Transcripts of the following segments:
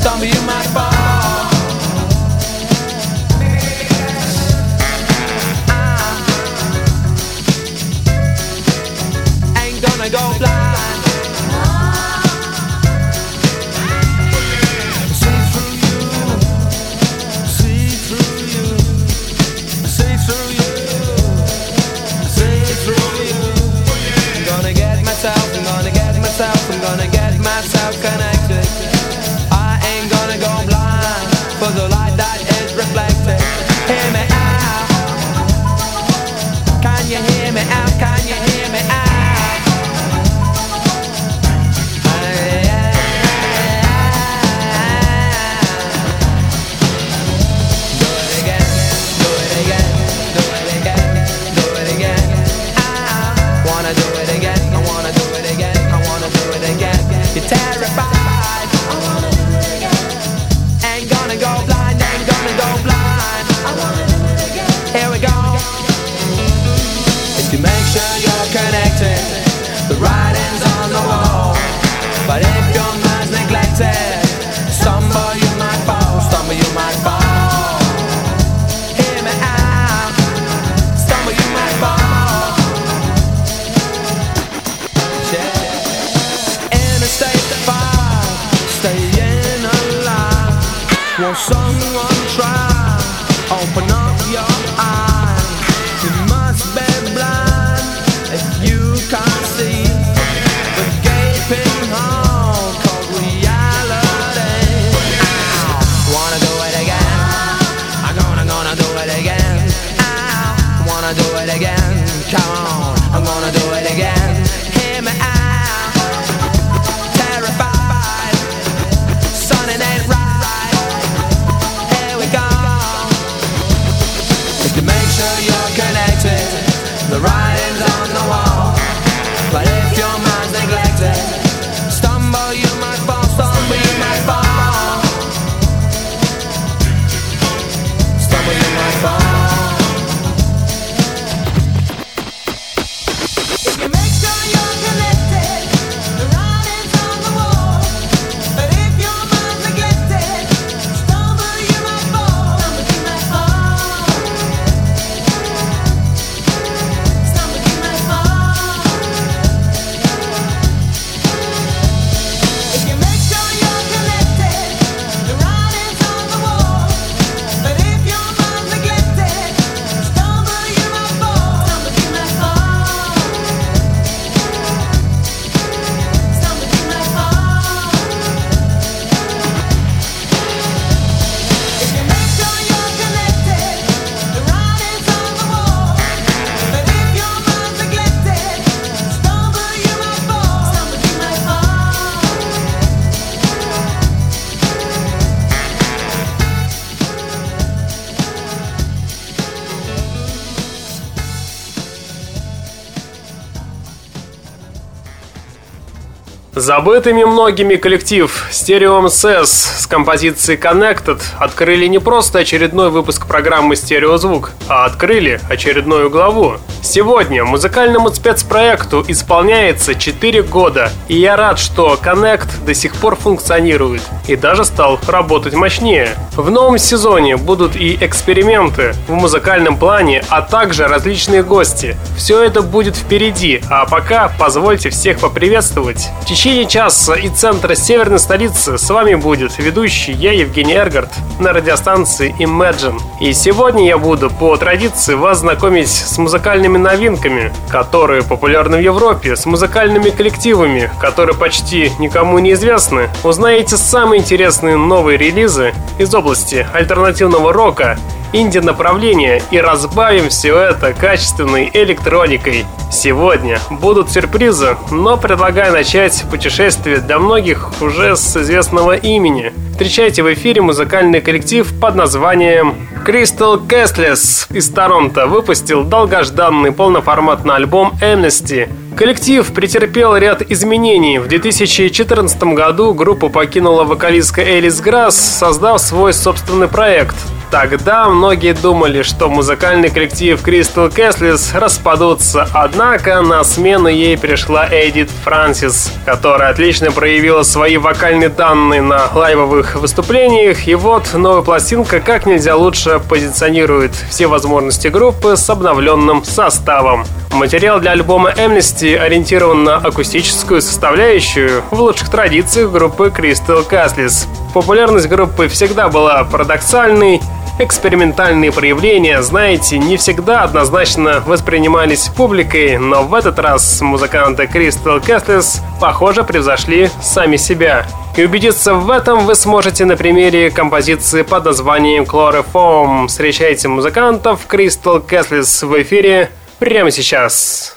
Stumble want someone try? Oh, Open up Забытыми многими коллектив Stereo MSS с композицией Connected открыли не просто очередной выпуск программы «Стереозвук», а открыли очередную главу. Сегодня музыкальному спецпроекту исполняется 4 года, и я рад, что Connect до сих пор функционирует и даже стал работать мощнее. В новом сезоне будут и эксперименты в музыкальном плане, а также различные гости. Все это будет впереди, а пока позвольте всех поприветствовать течение часа и центра северной столицы с вами будет ведущий я, Евгений Эргард, на радиостанции Imagine. И сегодня я буду по традиции вас знакомить с музыкальными новинками, которые популярны в Европе, с музыкальными коллективами, которые почти никому не известны. Узнаете самые интересные новые релизы из области альтернативного рока инди-направление и разбавим все это качественной электроникой. Сегодня будут сюрпризы, но предлагаю начать путешествие для многих уже с известного имени. Встречайте в эфире музыкальный коллектив под названием Crystal Castless из Торонто выпустил долгожданный полноформатный альбом Amnesty. Коллектив претерпел ряд изменений. В 2014 году группу покинула вокалистка Элис Грасс, создав свой собственный проект – Тогда многие думали, что музыкальный коллектив Crystal Castles распадутся, однако на смену ей пришла Эдит Франсис, которая отлично проявила свои вокальные данные на лайвовых выступлениях, и вот новая пластинка как нельзя лучше позиционирует все возможности группы с обновленным составом. Материал для альбома Amnesty ориентирован на акустическую составляющую в лучших традициях группы Crystal Castles. Популярность группы всегда была парадоксальной, Экспериментальные проявления, знаете, не всегда однозначно воспринимались публикой, но в этот раз музыканты Crystal Castles, похоже, превзошли сами себя. И убедиться в этом вы сможете на примере композиции под названием Chloroform. Встречайте музыкантов Crystal Castles в эфире прямо сейчас.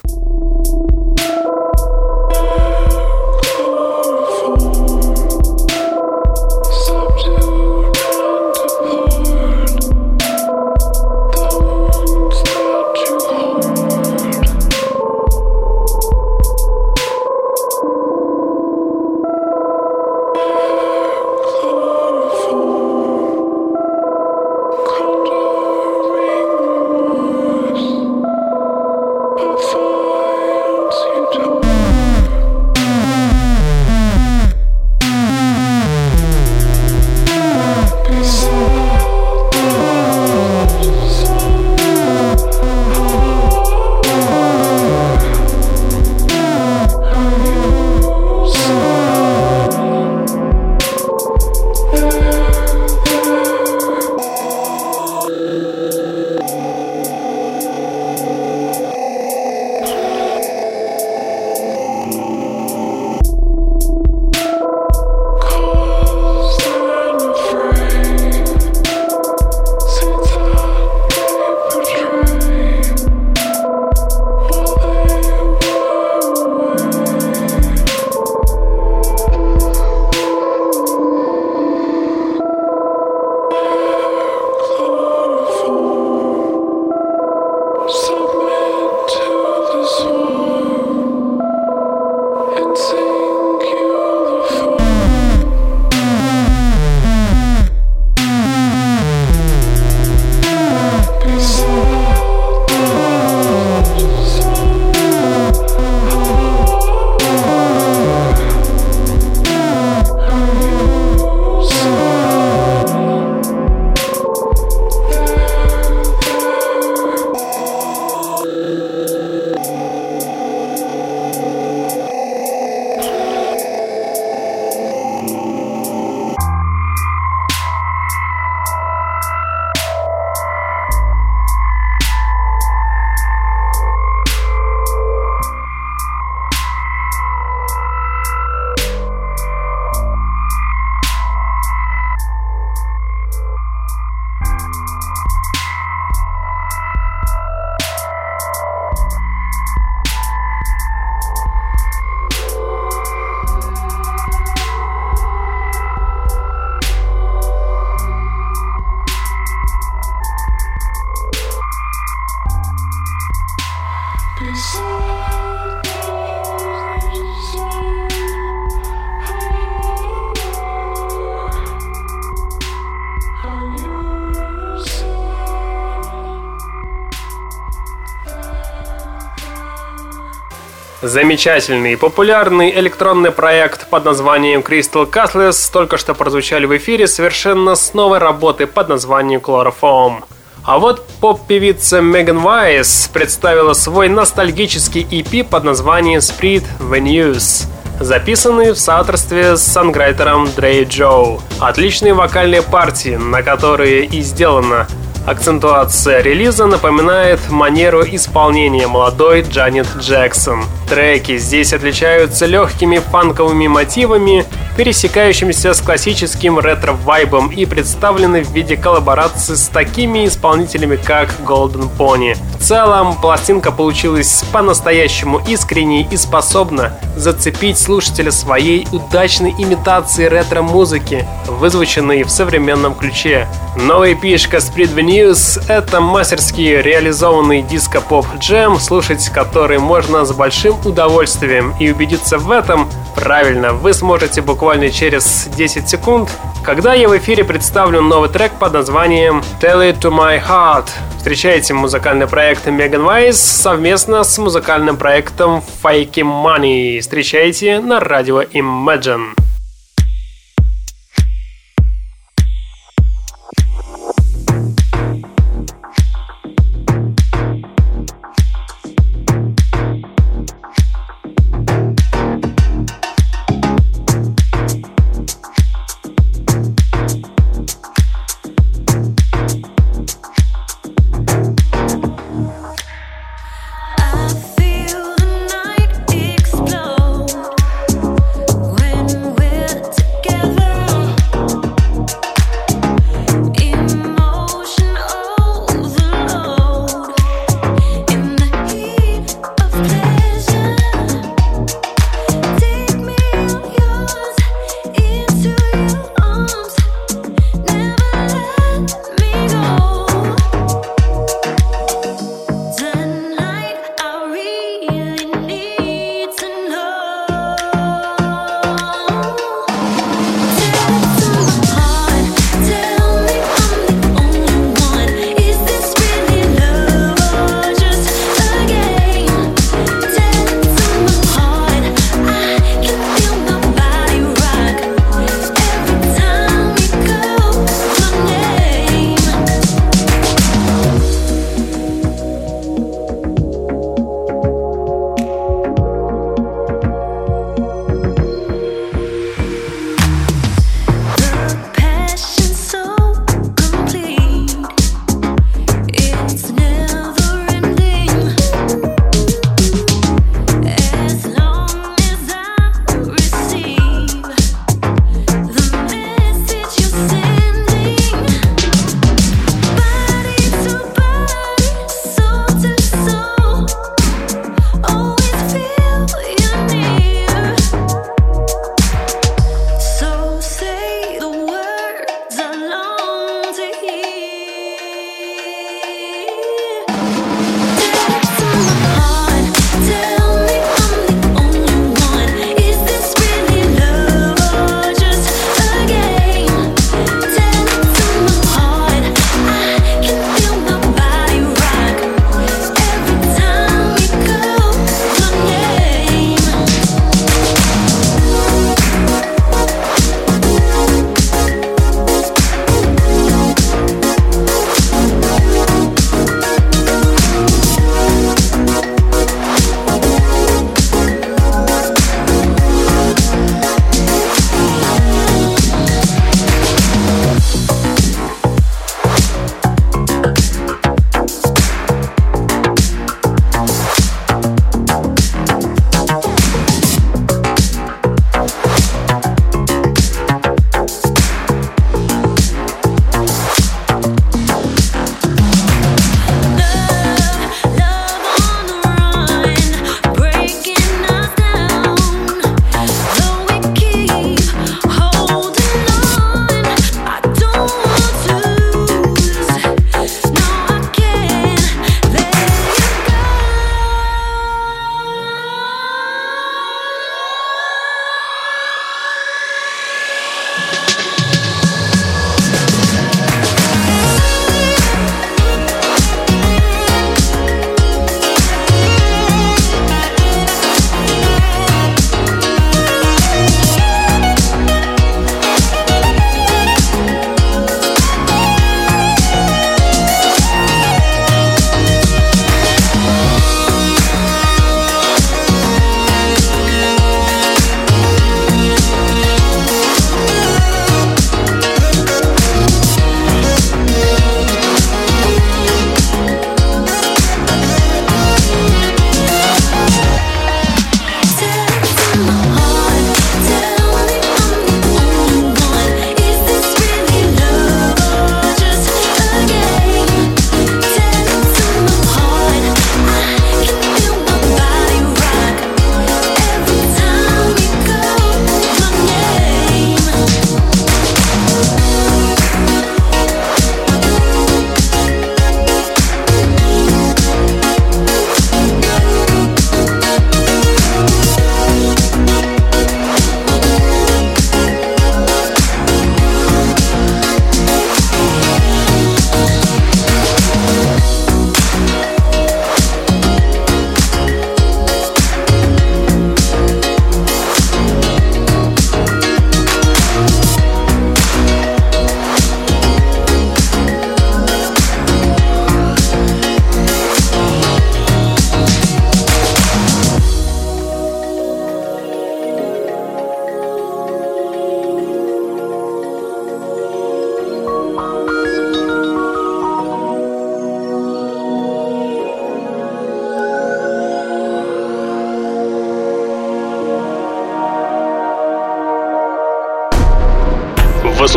Замечательный и популярный электронный проект под названием Crystal Castles только что прозвучали в эфире совершенно с новой работы под названием Chloroform. А вот поп-певица Меган Вайс представила свой ностальгический EP под названием Spirit Venues записанный в соавторстве с санграйтером Дрей Джоу. Отличные вокальные партии, на которые и сделана Акцентуация релиза напоминает манеру исполнения молодой Джанет Джексон. Треки здесь отличаются легкими фанковыми мотивами, пересекающимися с классическим ретро-вайбом и представлены в виде коллаборации с такими исполнителями, как Golden Pony. Целом, пластинка получилась по-настоящему искренней и способна зацепить слушателя своей удачной имитацией ретро-музыки, вызвученной в современном ключе. Новая пишка Sprit News — это мастерски реализованный диско-поп-джем, слушать который можно с большим удовольствием и убедиться в этом правильно вы сможете буквально через 10 секунд, когда я в эфире представлю новый трек под названием Tell It To My Heart. Встречайте музыкальный проект Megan Wise совместно с музыкальным проектом Fake Money. Встречайте на радио Imagine.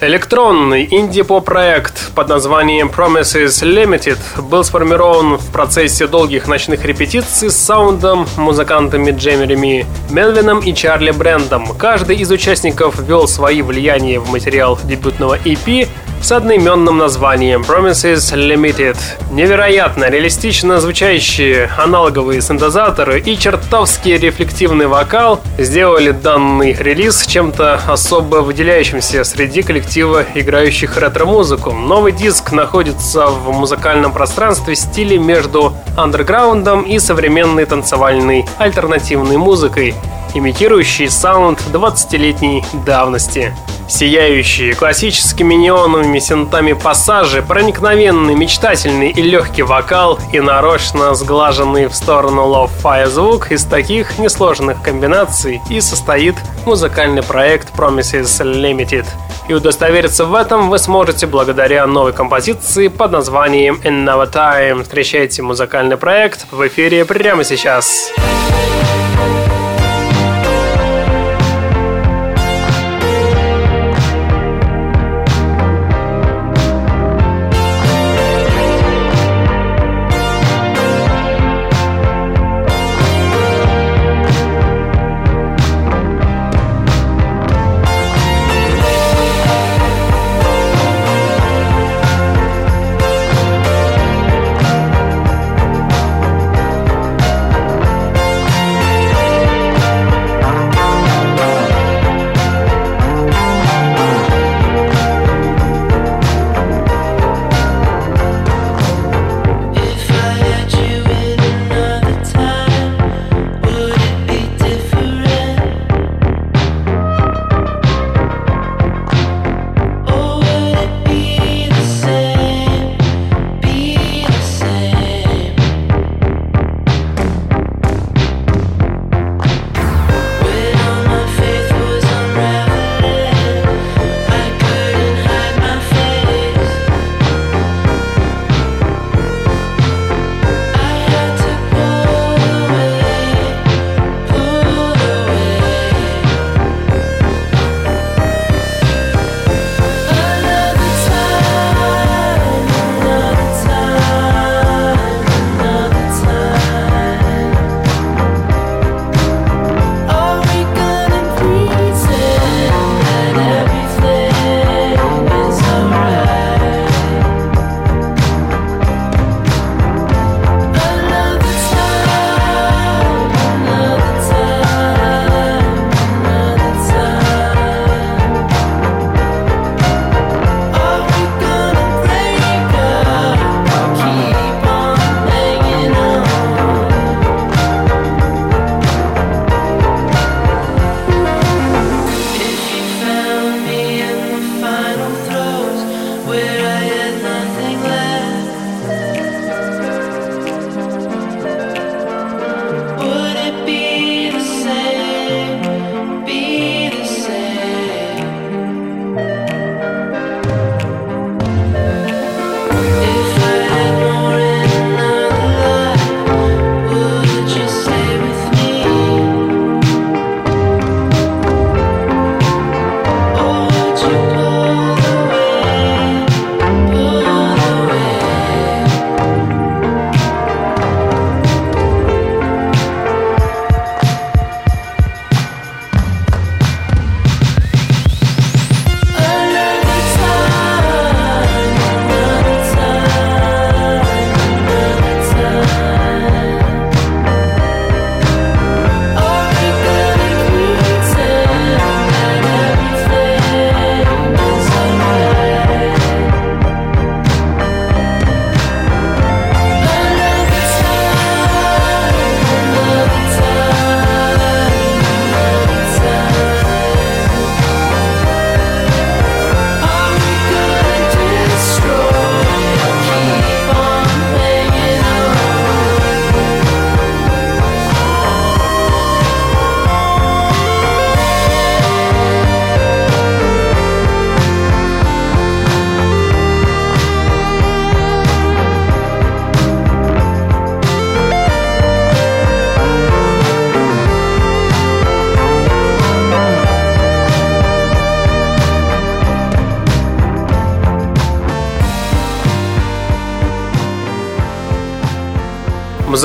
Электронный инди-поп-проект под названием Promises Limited был сформирован в процессе долгих ночных репетиций с саундом, музыкантами Джемереми Мелвином и Чарли Брендом. Каждый из участников ввел свои влияния в материал дебютного EP, с одноименным названием Promises Limited. Невероятно реалистично звучащие аналоговые синтезаторы и чертовски рефлективный вокал сделали данный релиз чем-то особо выделяющимся среди коллектива играющих ретро-музыку. Новый диск находится в музыкальном пространстве в стиле между андерграундом и современной танцевальной альтернативной музыкой, имитирующий саунд 20-летней давности. Сияющие классическими неоновыми синтами пассажи, проникновенный, мечтательный и легкий вокал и нарочно сглаженный в сторону lo-fi звук из таких несложных комбинаций и состоит музыкальный проект Promises Limited. И удостовериться в этом вы сможете благодаря новой композиции под названием Another Time. Встречайте музыкальный проект в эфире прямо сейчас. Сейчас.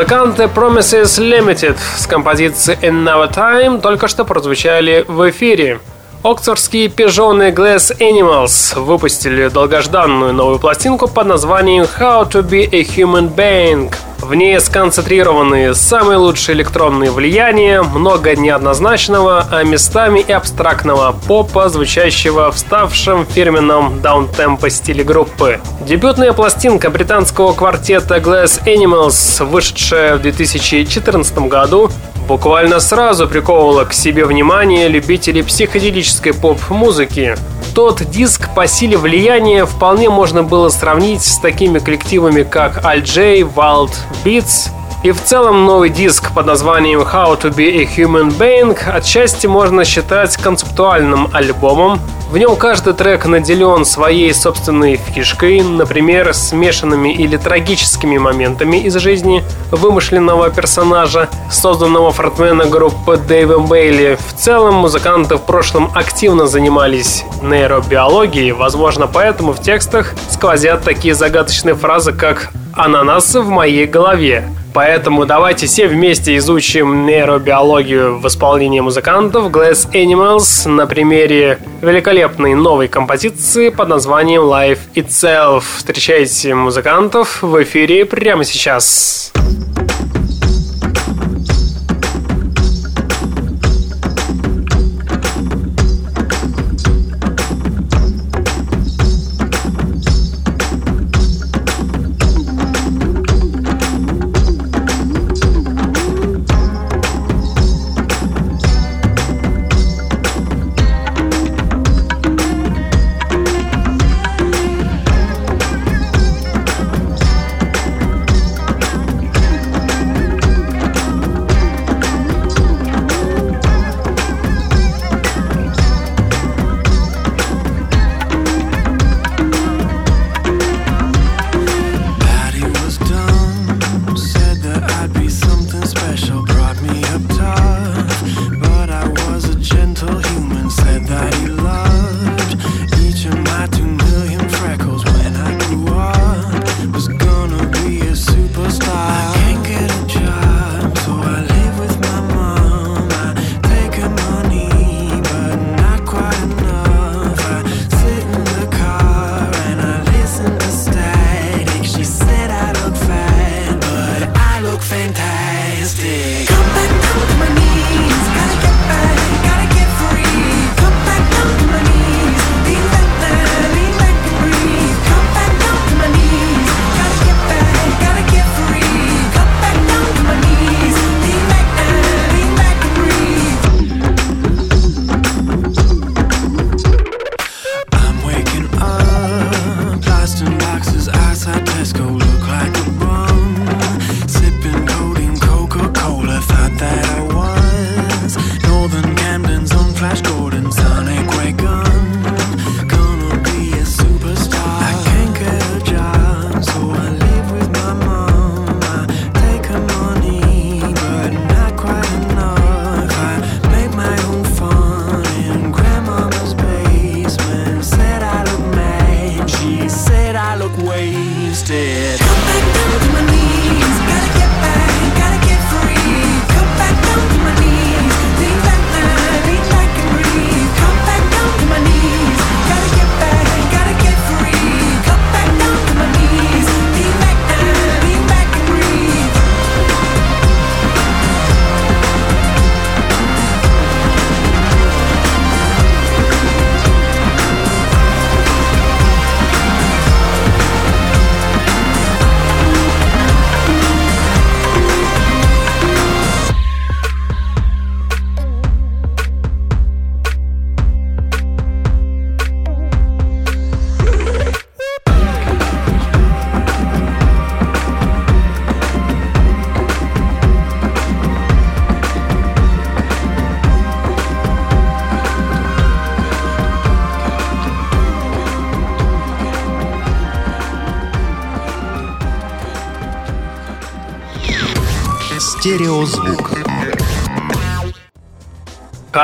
Музыканты Promises Limited с композицией Another Time только что прозвучали в эфире. Оксфордские пижоны Glass Animals выпустили долгожданную новую пластинку под названием How to be a Human Being. В ней сконцентрированы самые лучшие электронные влияния, много неоднозначного, а местами и абстрактного попа, звучащего в ставшем фирменном даунтемпо стиле группы. Дебютная пластинка британского квартета Glass Animals, вышедшая в 2014 году, буквально сразу приковывала к себе внимание любителей психоделической поп-музыки. Тот диск по силе влияния вполне можно было сравнить с такими коллективами, как Al-J, Wild Beats, и в целом новый диск под названием How to be a Human Being отчасти можно считать концептуальным альбомом. В нем каждый трек наделен своей собственной фишкой, например, смешанными или трагическими моментами из жизни вымышленного персонажа, созданного фронтмена группы Дэйвом Бейли. В целом музыканты в прошлом активно занимались нейробиологией, возможно поэтому в текстах сквозят такие загадочные фразы, как «ананасы в моей голове», Поэтому давайте все вместе изучим нейробиологию в исполнении музыкантов Glass Animals на примере великолепной новой композиции под названием Life Itself. Встречайте музыкантов в эфире прямо сейчас. Стереозвук.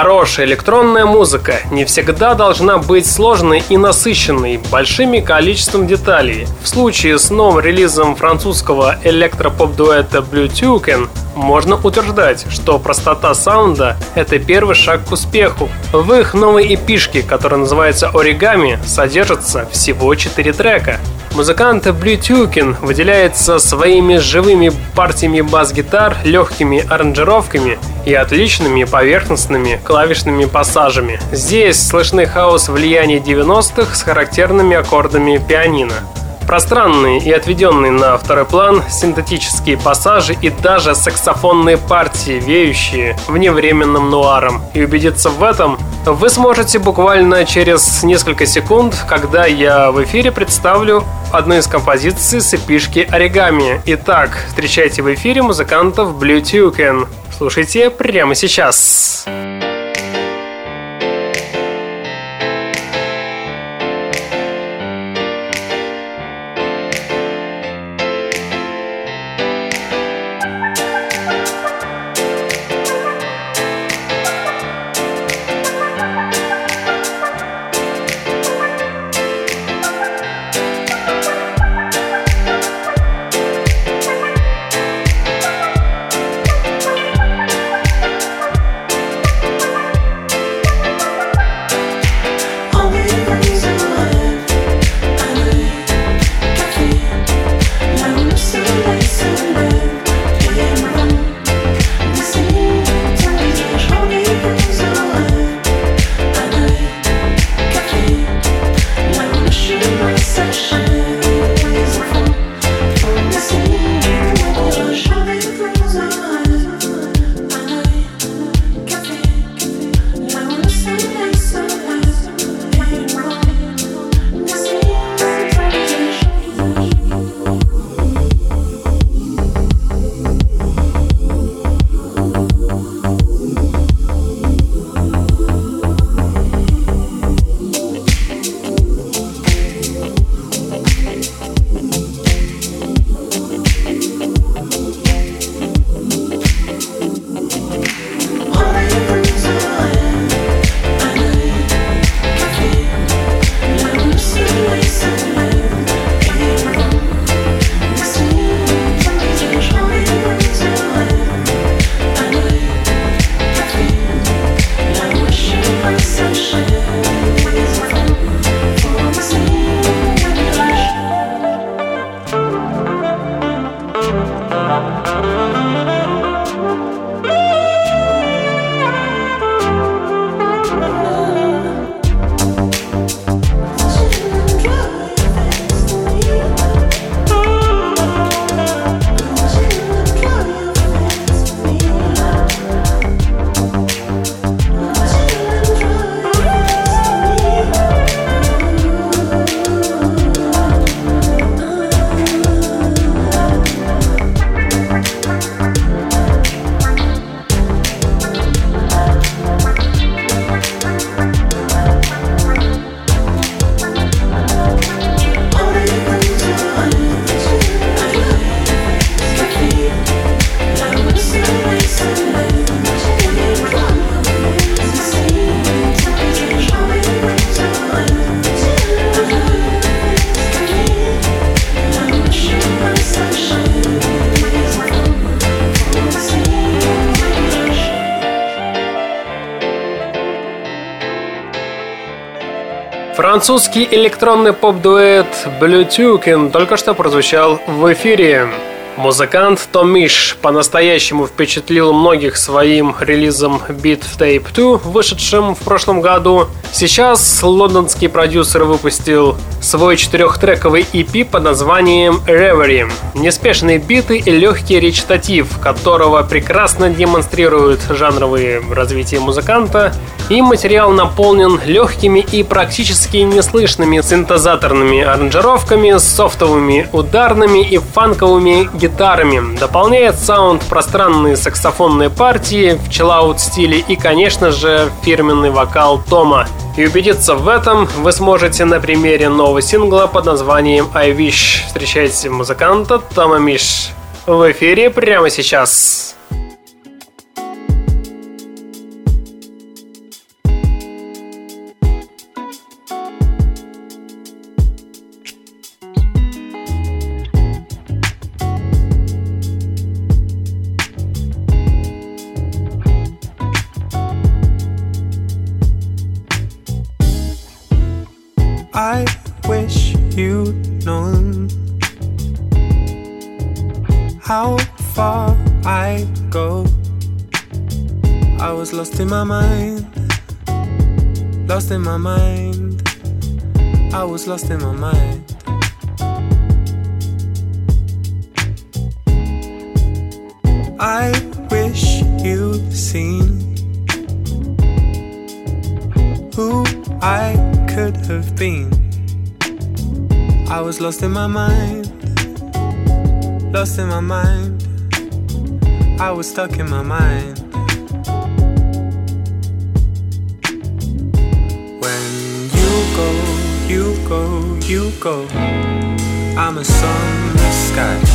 Хорошая электронная музыка не всегда должна быть сложной и насыщенной большими количеством деталей. В случае с новым релизом французского электропоп-дуэта Blue Tuken можно утверждать, что простота саунда — это первый шаг к успеху. В их новой эпишке, которая называется «Оригами», содержится всего 4 трека. Музыкант Блю Тюкин выделяется своими живыми партиями бас-гитар, легкими аранжировками и отличными поверхностными клавишными пассажами. Здесь слышны хаос влияния 90-х с характерными аккордами пианино. Пространные и отведенные на второй план синтетические пассажи и даже саксофонные партии, веющие вневременным нуаром. И убедиться в этом вы сможете буквально через несколько секунд, когда я в эфире представлю одну из композиций с эпишки Оригами. Итак, встречайте в эфире музыкантов Blue Tuken. Слушайте прямо сейчас. Música Французский электронный поп-дуэт Tukin только что прозвучал в эфире. Музыкант Томиш по-настоящему впечатлил многих своим релизом Beat Tape 2, вышедшим в прошлом году. Сейчас лондонский продюсер выпустил свой четырехтрековый EP под названием Reverie. Неспешные биты и легкий речитатив, которого прекрасно демонстрируют жанровые развития музыканта, и материал наполнен легкими и практически неслышными синтезаторными аранжировками, софтовыми ударными и фанковыми гитарами. Дополняет саунд пространные саксофонные партии в чиллаут стиле и, конечно же, фирменный вокал Тома. И убедиться в этом вы сможете на примере нового сингла под названием I Wish. Встречайте музыканта Тома Миш в эфире прямо сейчас. My mind, lost in my mind. I was stuck in my mind. When you go, you go, you go, I'm a sunless sky.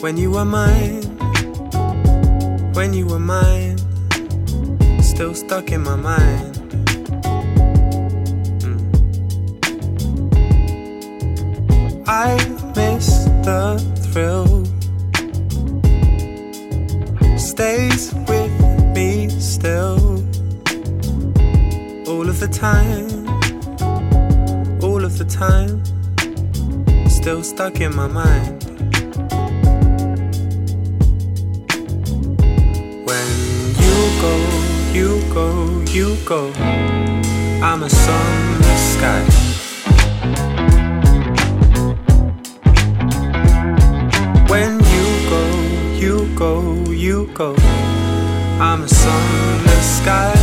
When you were mine, when you were mine, still stuck in my mind. Mm. I miss the thrill, stays with me still, all of the time, all of the time, still stuck in my mind. Go, you go, I'm a sunless sky. When you go, you go, you go, I'm a sunless sky.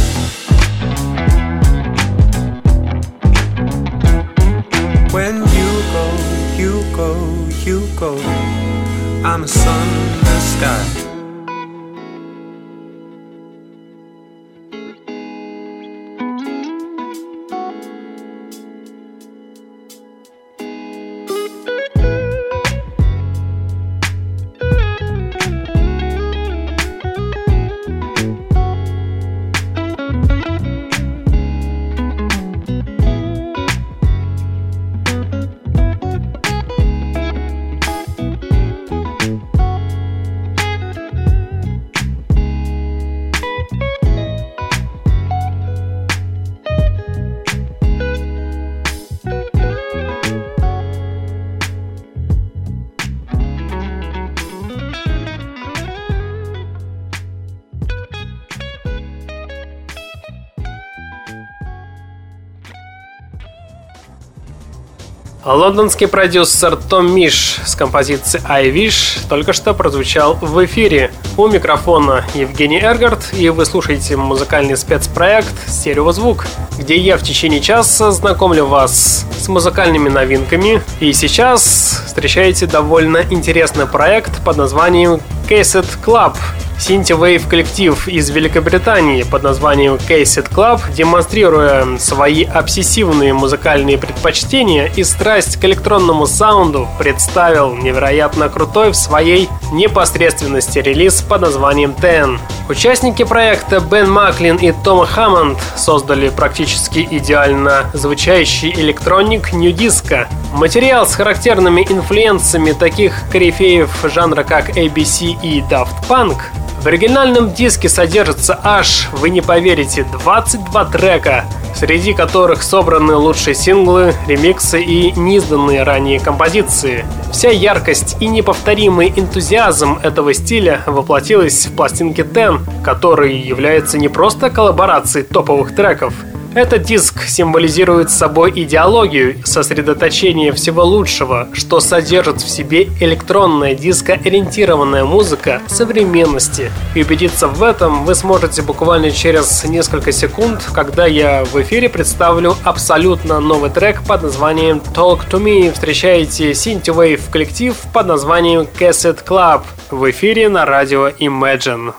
Лондонский продюсер Том Миш с композицией «I Wish» только что прозвучал в эфире. У микрофона Евгений Эргард, и вы слушаете музыкальный спецпроект «Стереозвук», где я в течение часа знакомлю вас с музыкальными новинками. И сейчас встречаете довольно интересный проект под названием Cassette Club – Synthwave коллектив из Великобритании под названием Cassette Club, демонстрируя свои обсессивные музыкальные предпочтения и страсть к электронному саунду, представил невероятно крутой в своей непосредственности релиз под названием Ten. Участники проекта Бен Маклин и Том Хаммонд создали практически идеально звучащий электроник Disco. Материал с характерными инфлюенциями таких корифеев жанра как ABC и Daft Punk в оригинальном диске содержится аж, вы не поверите, 22 трека, среди которых собраны лучшие синглы, ремиксы и неизданные ранее композиции. Вся яркость и неповторимый энтузиазм этого стиля воплотилась в пластинке Ten, который является не просто коллаборацией топовых треков, этот диск символизирует собой идеологию, сосредоточение всего лучшего, что содержит в себе электронная дискоориентированная музыка современности. И убедиться в этом вы сможете буквально через несколько секунд, когда я в эфире представлю абсолютно новый трек под названием Talk to Me. Встречаете Synthwave коллектив под названием Cassette Club в эфире на радио Imagine.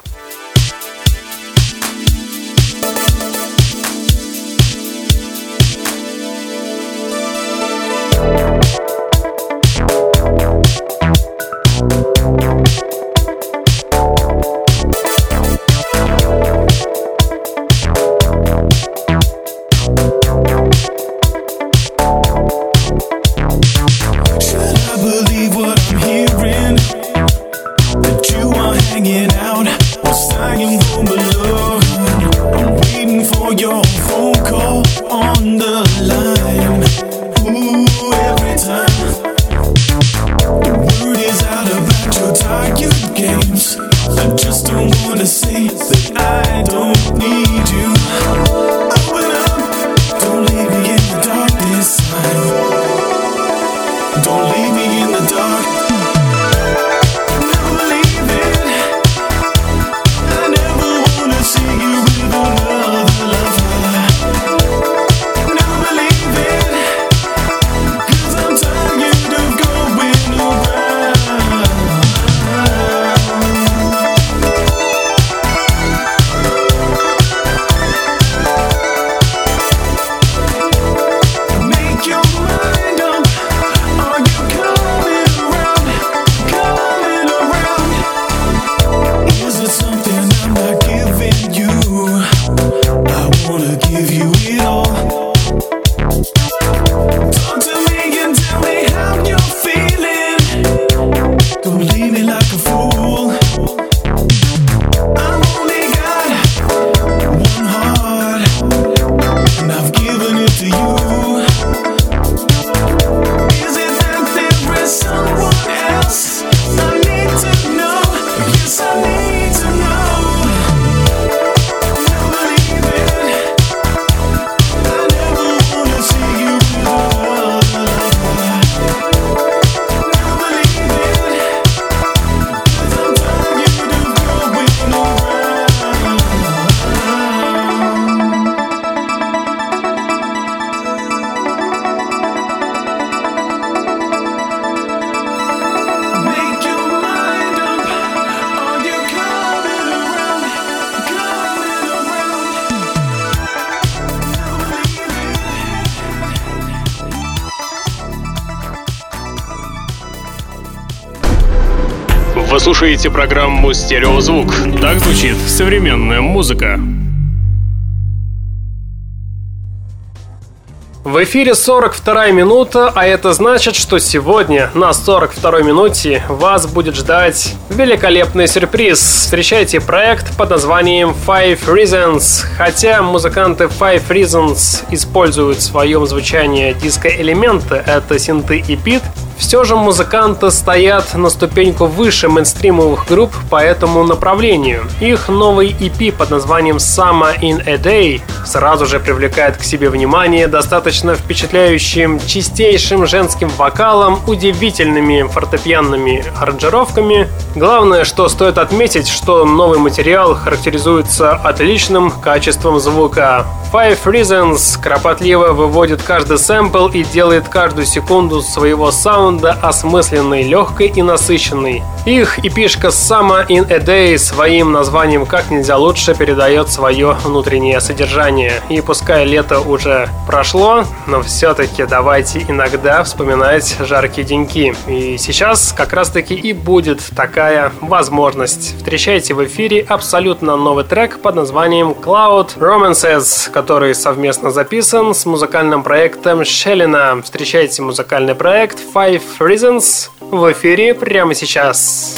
Слушаете программу «Стереозвук». Так звучит современная музыка. В эфире 42 минута, а это значит, что сегодня на 42 минуте вас будет ждать великолепный сюрприз. Встречайте проект под названием Five Reasons. Хотя музыканты Five Reasons используют в своем звучании диско-элементы, это синты и бит, все же музыканты стоят на ступеньку выше мейнстримовых групп по этому направлению. Их новый EP под названием Summer in a Day сразу же привлекает к себе внимание достаточно впечатляющим чистейшим женским вокалом, удивительными фортепианными аранжировками. Главное, что стоит отметить, что новый материал характеризуется отличным качеством звука. Five Reasons кропотливо выводит каждый сэмпл и делает каждую секунду своего саунда осмысленной, легкой и насыщенной. Их эпишка Summer in a Day своим названием как нельзя лучше передает свое внутреннее содержание. И пускай лето уже прошло, но все-таки давайте иногда вспоминать жаркие деньки. И сейчас как раз таки и будет такая возможность. Встречайте в эфире абсолютно новый трек под названием Cloud Romances, который совместно записан с музыкальным проектом Шеллина. Встречайте музыкальный проект Five Reasons в эфире прямо сейчас.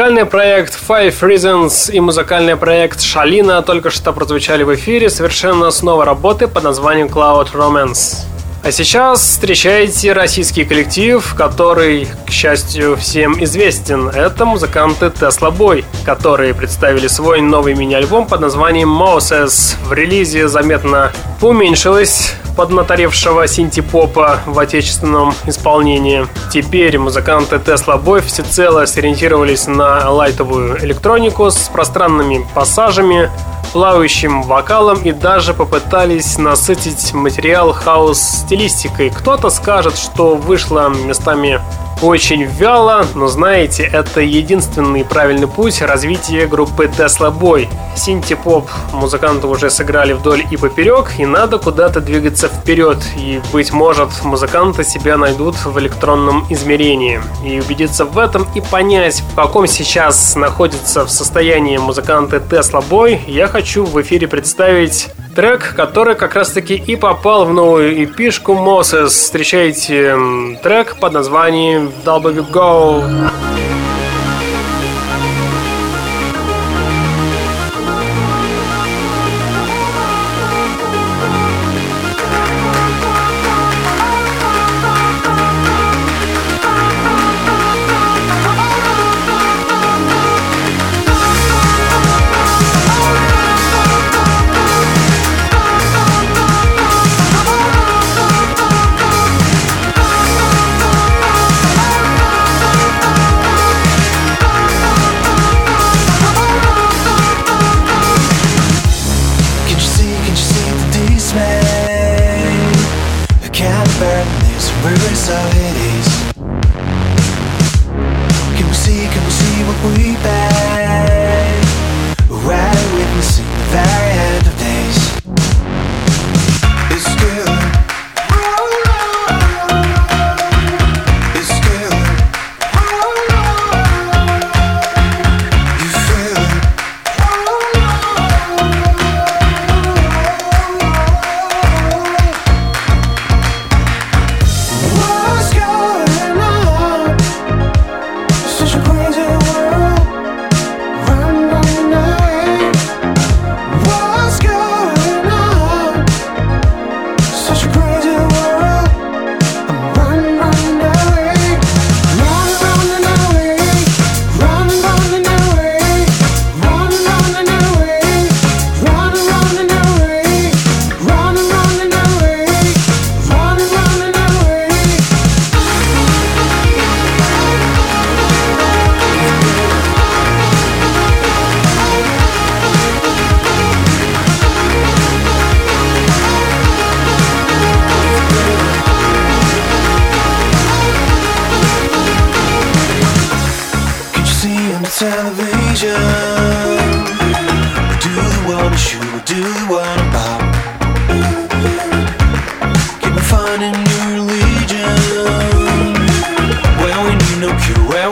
Музыкальный проект Five Reasons и музыкальный проект Шалина только что прозвучали в эфире совершенно с новой работы под названием Cloud Romance. А сейчас встречаете российский коллектив, который, к счастью, всем известен. Это музыканты Tesla Boy, которые представили свой новый мини-альбом под названием Moses. В релизе заметно уменьшилось поднаторевшего синти-попа в отечественном исполнении. Теперь музыканты Tesla Boy всецело сориентировались на лайтовую электронику с пространными пассажами, плавающим вокалом и даже попытались насытить материал хаос-стилистикой. Кто-то скажет, что вышло местами очень вяло, но знаете, это единственный правильный путь развития группы Tesla Boy. Синти-поп музыканты уже сыграли вдоль и поперек, и надо куда-то двигаться вперед. И, быть может, музыканты себя найдут в электронном измерении. И убедиться в этом и понять, в каком сейчас находится в состоянии музыканты Tesla Boy, я хочу в эфире представить трек, который как раз-таки и попал в новую эпишку Moses. Встречайте трек под названием W Go.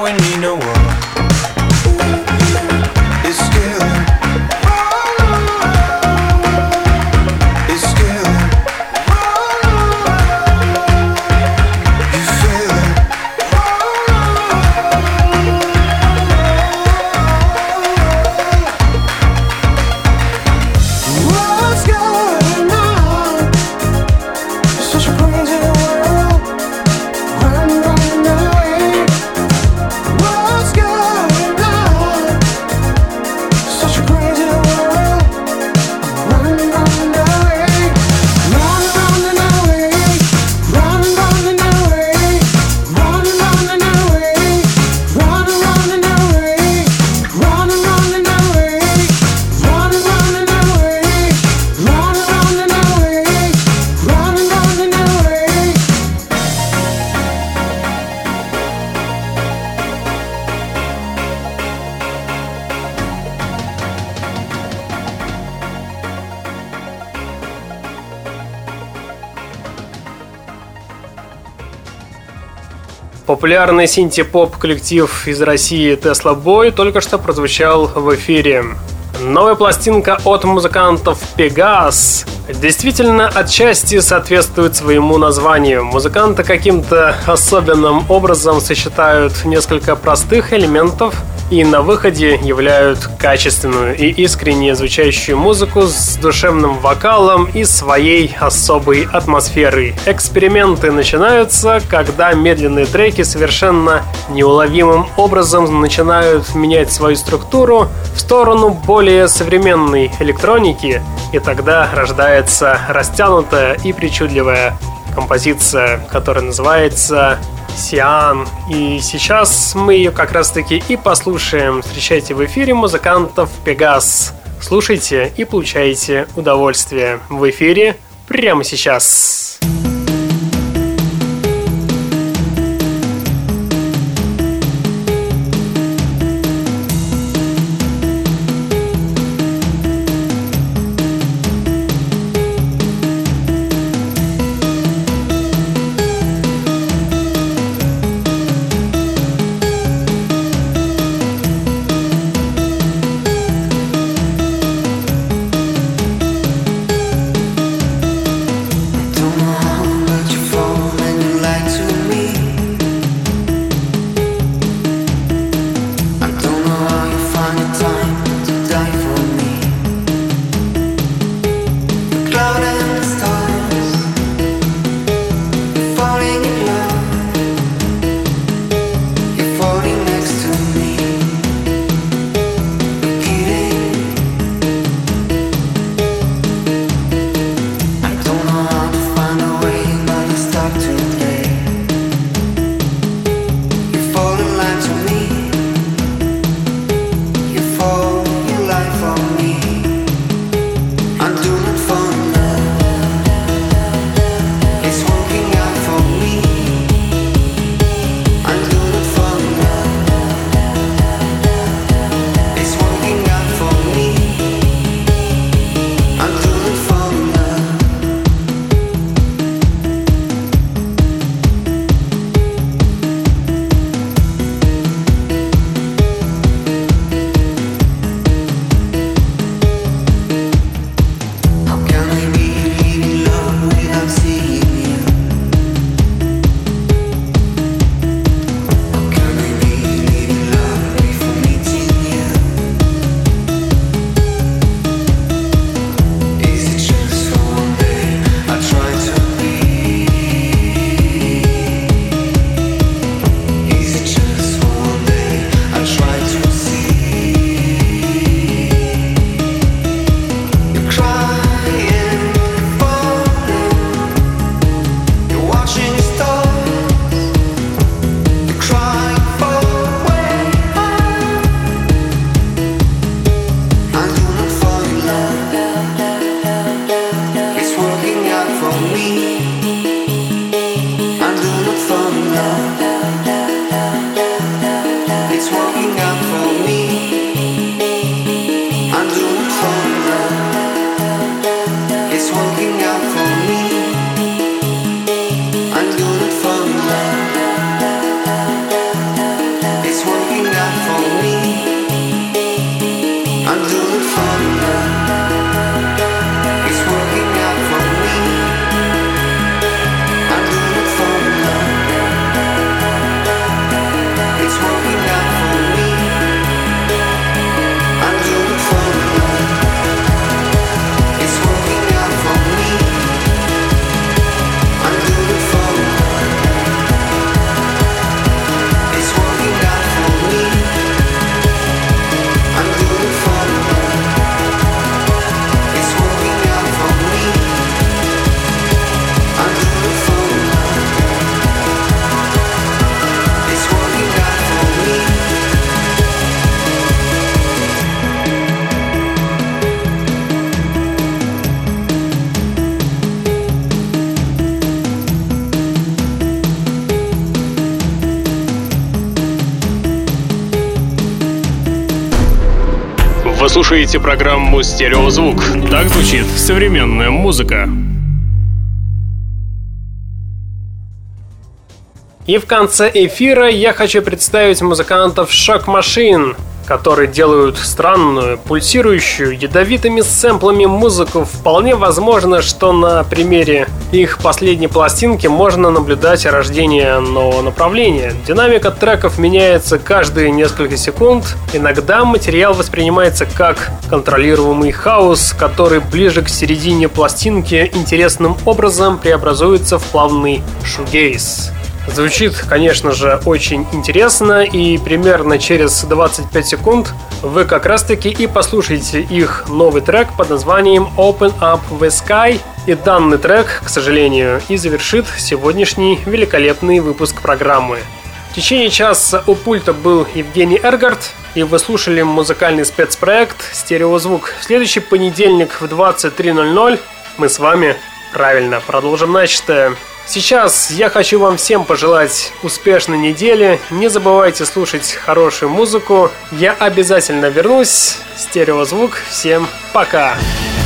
when you know Популярный синти-поп коллектив из России Tesla Boy только что прозвучал в эфире. Новая пластинка от музыкантов Pegas действительно отчасти соответствует своему названию. Музыканты каким-то особенным образом сочетают несколько простых элементов и на выходе являют качественную и искренне звучащую музыку с душевным вокалом и своей особой атмосферой. Эксперименты начинаются, когда медленные треки совершенно неуловимым образом начинают менять свою структуру в сторону более современной электроники, и тогда рождается растянутая и причудливая композиция, которая называется Сиан. И сейчас мы ее как раз таки и послушаем. Встречайте в эфире музыкантов Пегас. Слушайте и получайте удовольствие в эфире прямо сейчас. Слушаете программу «Стереозвук». Так звучит современная музыка. И в конце эфира я хочу представить музыкантов Machine. Которые делают странную, пульсирующую, ядовитыми сэмплами музыку, вполне возможно, что на примере их последней пластинки можно наблюдать рождение нового направления. Динамика треков меняется каждые несколько секунд. Иногда материал воспринимается как контролируемый хаос, который ближе к середине пластинки интересным образом преобразуется в плавный шугейс. Звучит, конечно же, очень интересно, и примерно через 25 секунд вы как раз-таки и послушаете их новый трек под названием Open Up the Sky. И данный трек, к сожалению, и завершит сегодняшний великолепный выпуск программы. В течение часа у пульта был Евгений Эргард, и вы слушали музыкальный спецпроект «Стереозвук». В следующий понедельник в 23.00 мы с вами правильно продолжим начатое. Сейчас я хочу вам всем пожелать успешной недели. Не забывайте слушать хорошую музыку. Я обязательно вернусь. Стереозвук. Всем пока. Пока.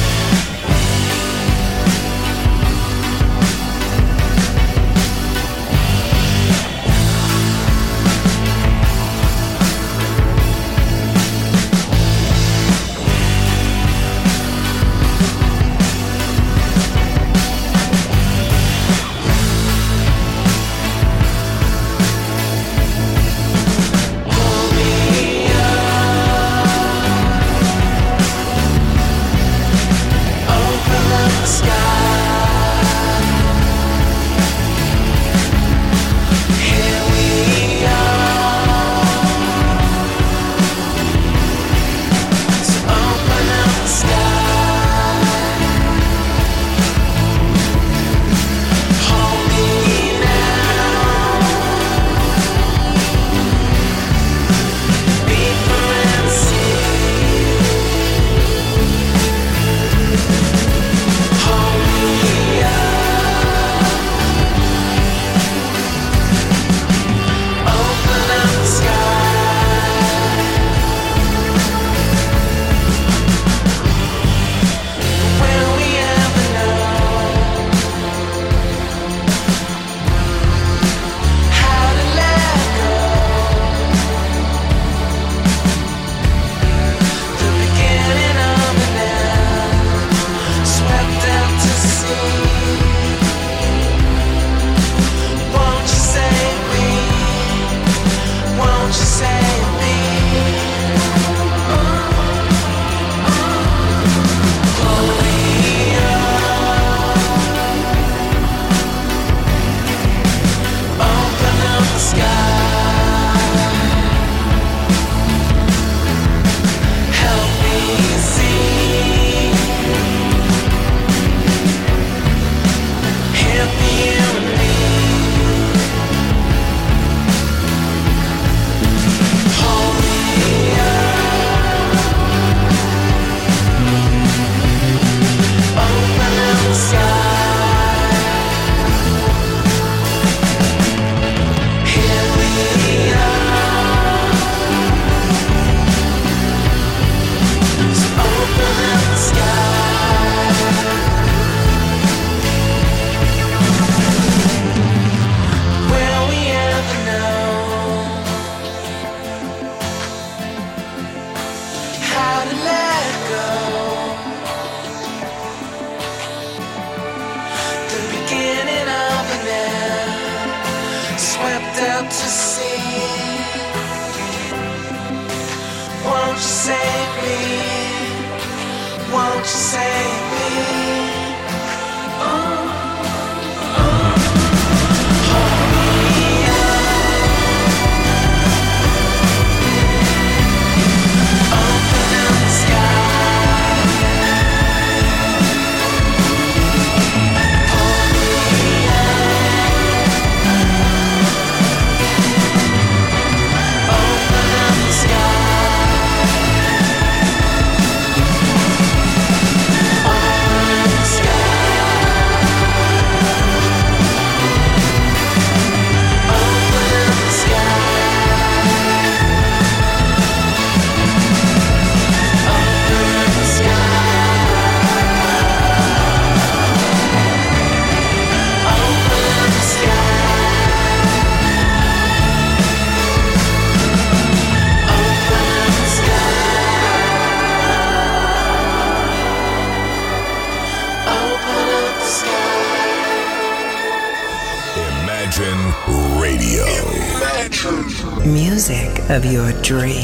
dream.